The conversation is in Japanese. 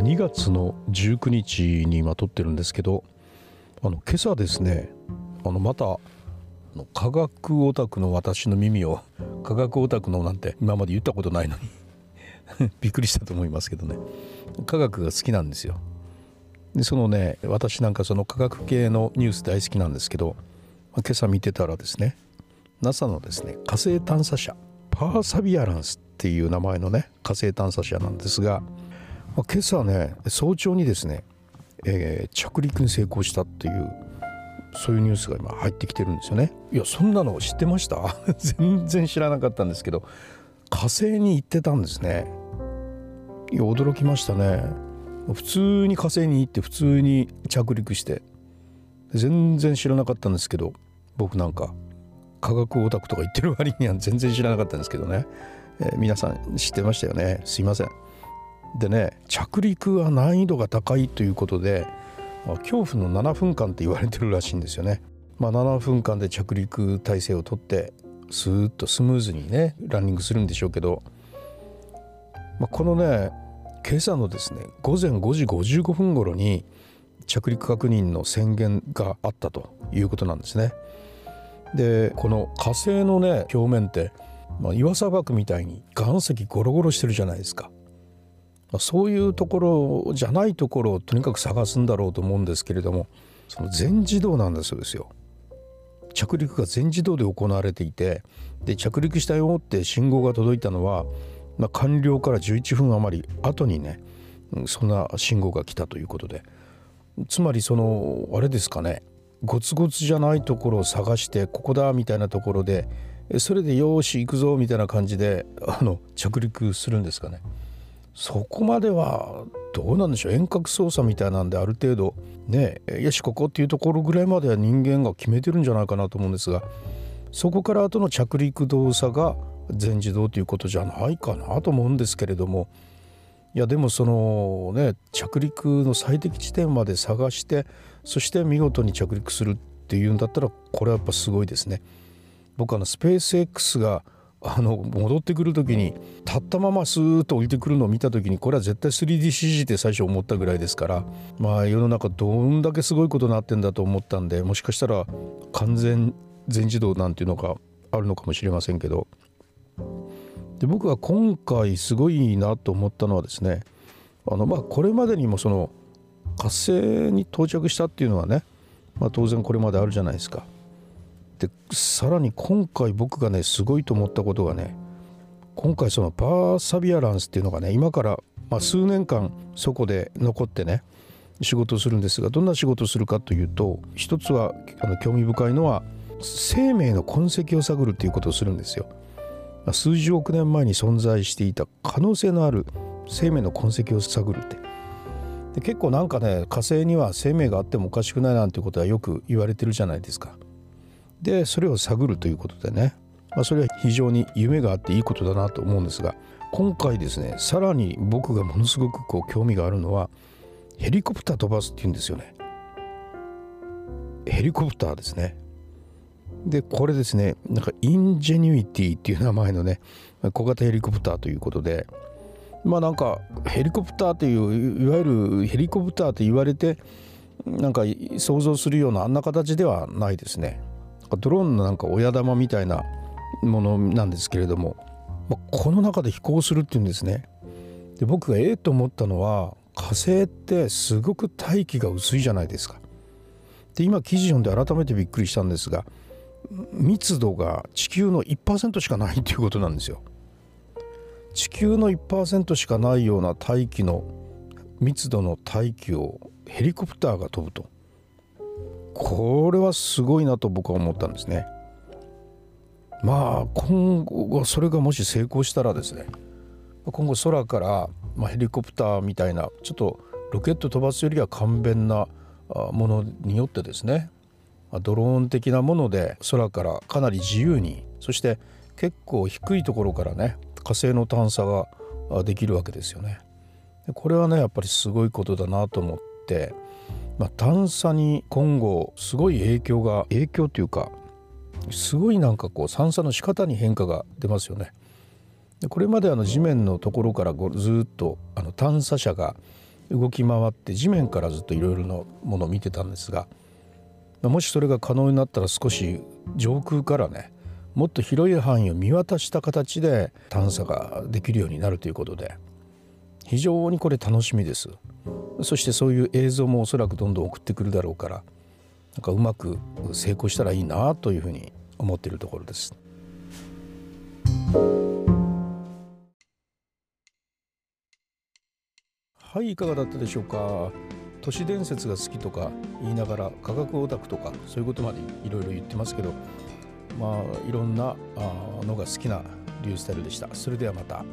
2月の19日に今撮ってるんですけどあの今朝ですねあのまた科学オタクの私の耳を科学オタクのなんて今まで言ったことないのに びっくりしたと思いますけどね。科学が好きなんですよ。でそのね私なんかその科学系のニュース大好きなんですけど今朝見てたらですね NASA のですね火星探査車パーサビアランスっていう名前のね火星探査車なんですがま今朝ね早朝にですね、えー、着陸に成功したっていうそういうニュースが今入ってきてるんですよね。いやそんなの知ってました？全然知らなかったんですけど火星に行ってたんですね。いや驚きましたね。普通に火星に行って普通に着陸して全然知らなかったんですけど僕なんか科学オタクとか言ってる割には全然知らなかったんですけどね、えー、皆さん知ってましたよね。すいません。でね着陸は難易度が高いということで恐怖の7分間って言われてるらしいんですよね。まあ、7分間で着陸体制をとってスーッとスムーズにねランニングするんでしょうけど、まあ、このね今朝のですね午前5時55分頃に着陸確認の宣言があったということなんですね。でこの火星のね表面って、まあ、岩砂漠みたいに岩石ゴロゴロしてるじゃないですか。そういうところじゃないところをとにかく探すんだろうと思うんですけれどもその全自動なんだそうですよ。着陸が全自動で行われていてで着陸したよって信号が届いたのは、まあ、完了から11分余り後にねそんな信号が来たということでつまりそのあれですかねゴツゴツじゃないところを探してここだみたいなところでそれでよし行くぞみたいな感じであの着陸するんですかね。そこまではどうなんでしょう遠隔操作みたいなんである程度ねよしここっていうところぐらいまでは人間が決めてるんじゃないかなと思うんですがそこから後の着陸動作が全自動ということじゃないかなと思うんですけれどもいやでもそのね着陸の最適地点まで探してそして見事に着陸するっていうんだったらこれはやっぱすごいですね。僕あのスペース X があの戻ってくる時に立ったままスーッと降りてくるのを見た時にこれは絶対 3DCG って最初思ったぐらいですからまあ世の中どんだけすごいことになってんだと思ったんでもしかしたら完全全自動なんていうのがあるのかもしれませんけどで僕は今回すごいなと思ったのはですねあのまあこれまでにもその火星に到着したっていうのはね、まあ、当然これまであるじゃないですか。でさらに今回僕がねすごいと思ったことがね今回そのパーサビアランスっていうのがね今から、まあ、数年間そこで残ってね仕事をするんですがどんな仕事をするかというと一つはあの興味深いのは生命の痕跡を探るっていうことをするんですよ。数十億年前に存在していた可能性のある生命の痕跡を探るってで結構なんかね火星には生命があってもおかしくないなんてことはよく言われてるじゃないですか。でそれを探るということでね、まあ、それは非常に夢があっていいことだなと思うんですが今回ですねさらに僕がものすごくこう興味があるのはヘリコプター飛ばすっていうんですよね。ヘリコプターですね。でこれですねなんかインジェニュイティっていう名前のね小型ヘリコプターということでまあなんかヘリコプターといういわゆるヘリコプターと言われてなんか想像するようなあんな形ではないですね。ドローンのなんか親玉みたいなものなんですけれども、まあ、この中で飛行するっていうんですね。で僕がええと思ったのは火星ってすごく大気が薄いじゃないですか。で今記事読んで改めてびっくりしたんですが密度が地球の1%しかないということなんですよ。地球の1%しかないような大気の密度の大気をヘリコプターが飛ぶと。これはすごいなと僕は思ったんですね。まあ今後それがもし成功したらですね今後空から、ま、ヘリコプターみたいなちょっとロケット飛ばすよりは簡便なものによってですねドローン的なもので空からかなり自由にそして結構低いところからね火星の探査ができるわけですよね。これはねやっぱりすごいことだなと思ってまあ、探査に今後すごい影響が影響というかすごいなんかこう探査の仕方に変化が出ますよね。でこれまであの地面のところからずっとあの探査車が動き回って地面からずっといろいろなものを見てたんですがもしそれが可能になったら少し上空からねもっと広い範囲を見渡した形で探査ができるようになるということで非常にこれ楽しみですそしてそういう映像もおそらくどんどん送ってくるだろうからなんかうまく成功したらいいなというふうに思っているところです。はいいかがだったでしょうか？都市伝説が好きとか言いながら科学オタクとかそういうことまでいろいろ言ってますけどまあいろんなのが好きなリュースタイルでしたそれではまた。